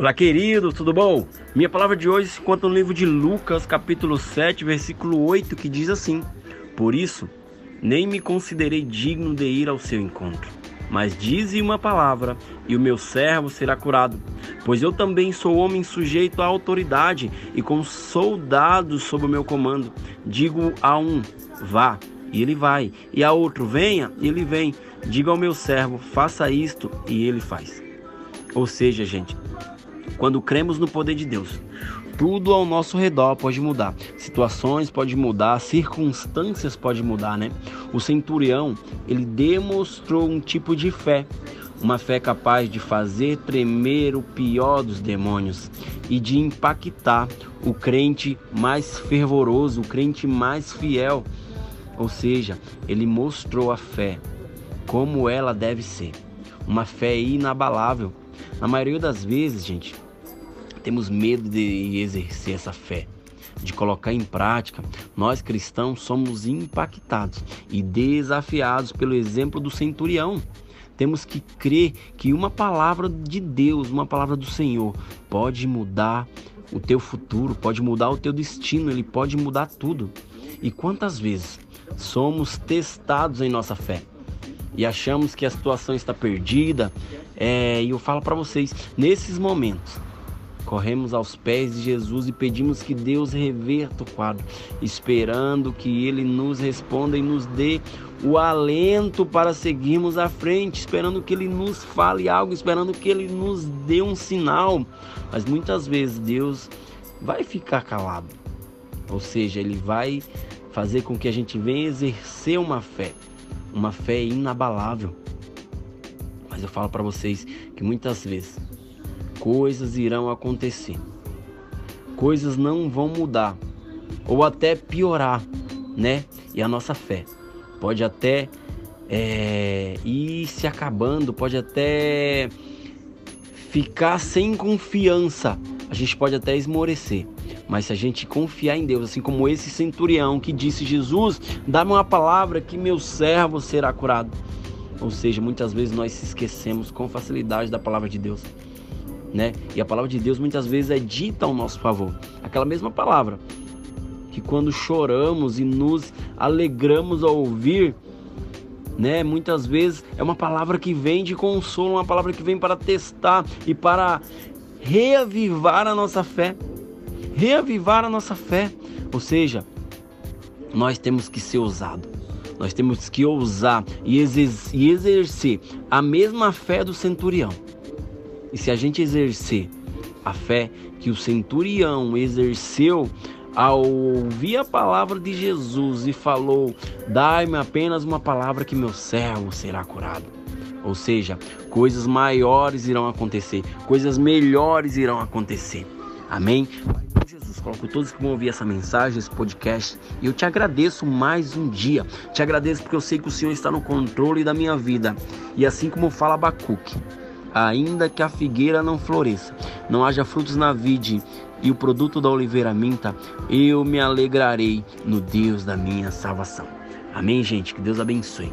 Olá, querido, tudo bom? Minha palavra de hoje se conta no livro de Lucas, capítulo 7, versículo 8, que diz assim: Por isso, nem me considerei digno de ir ao seu encontro, mas dize uma palavra, e o meu servo será curado. Pois eu também sou homem sujeito à autoridade e com soldados sob o meu comando. Digo a um: vá, e ele vai, e a outro: venha, e ele vem. Diga ao meu servo: faça isto, e ele faz. Ou seja, gente, quando cremos no poder de Deus, tudo ao nosso redor pode mudar. Situações podem mudar, circunstâncias podem mudar, né? O centurião, ele demonstrou um tipo de fé, uma fé capaz de fazer tremer o pior dos demônios e de impactar o crente mais fervoroso, o crente mais fiel. Ou seja, ele mostrou a fé como ela deve ser, uma fé inabalável. Na maioria das vezes, gente, temos medo de exercer essa fé, de colocar em prática. Nós cristãos somos impactados e desafiados pelo exemplo do centurião. Temos que crer que uma palavra de Deus, uma palavra do Senhor, pode mudar o teu futuro, pode mudar o teu destino, ele pode mudar tudo. E quantas vezes somos testados em nossa fé e achamos que a situação está perdida? É, e eu falo para vocês, nesses momentos, Corremos aos pés de Jesus e pedimos que Deus reverta o quadro, esperando que Ele nos responda e nos dê o alento para seguirmos à frente, esperando que Ele nos fale algo, esperando que Ele nos dê um sinal. Mas muitas vezes Deus vai ficar calado, ou seja, Ele vai fazer com que a gente venha exercer uma fé, uma fé inabalável. Mas eu falo para vocês que muitas vezes coisas irão acontecer. Coisas não vão mudar ou até piorar, né? E a nossa fé pode até é, ir se acabando, pode até ficar sem confiança. A gente pode até esmorecer, mas se a gente confiar em Deus, assim como esse centurião que disse: Jesus, dá-me uma palavra que meu servo será curado. Ou seja, muitas vezes nós se esquecemos com facilidade da palavra de Deus né? E a palavra de Deus muitas vezes é dita ao nosso favor. Aquela mesma palavra que quando choramos e nos alegramos ao ouvir, né? Muitas vezes é uma palavra que vem de consolo, uma palavra que vem para testar e para reavivar a nossa fé. Reavivar a nossa fé. Ou seja, nós temos que ser ousados. Nós temos que ousar e exercer a mesma fé do centurião. E se a gente exercer a fé que o centurião exerceu ao ouvir a palavra de Jesus e falou: Dai-me apenas uma palavra que meu servo será curado. Ou seja, coisas maiores irão acontecer, coisas melhores irão acontecer. Amém? Jesus, coloco todos que vão ouvir essa mensagem, esse podcast. E eu te agradeço mais um dia. Te agradeço porque eu sei que o Senhor está no controle da minha vida. E assim como fala Abacuque, ainda que a figueira não floresça, não haja frutos na vide e o produto da oliveira minta, eu me alegrarei no Deus da minha salvação. Amém, gente? Que Deus abençoe.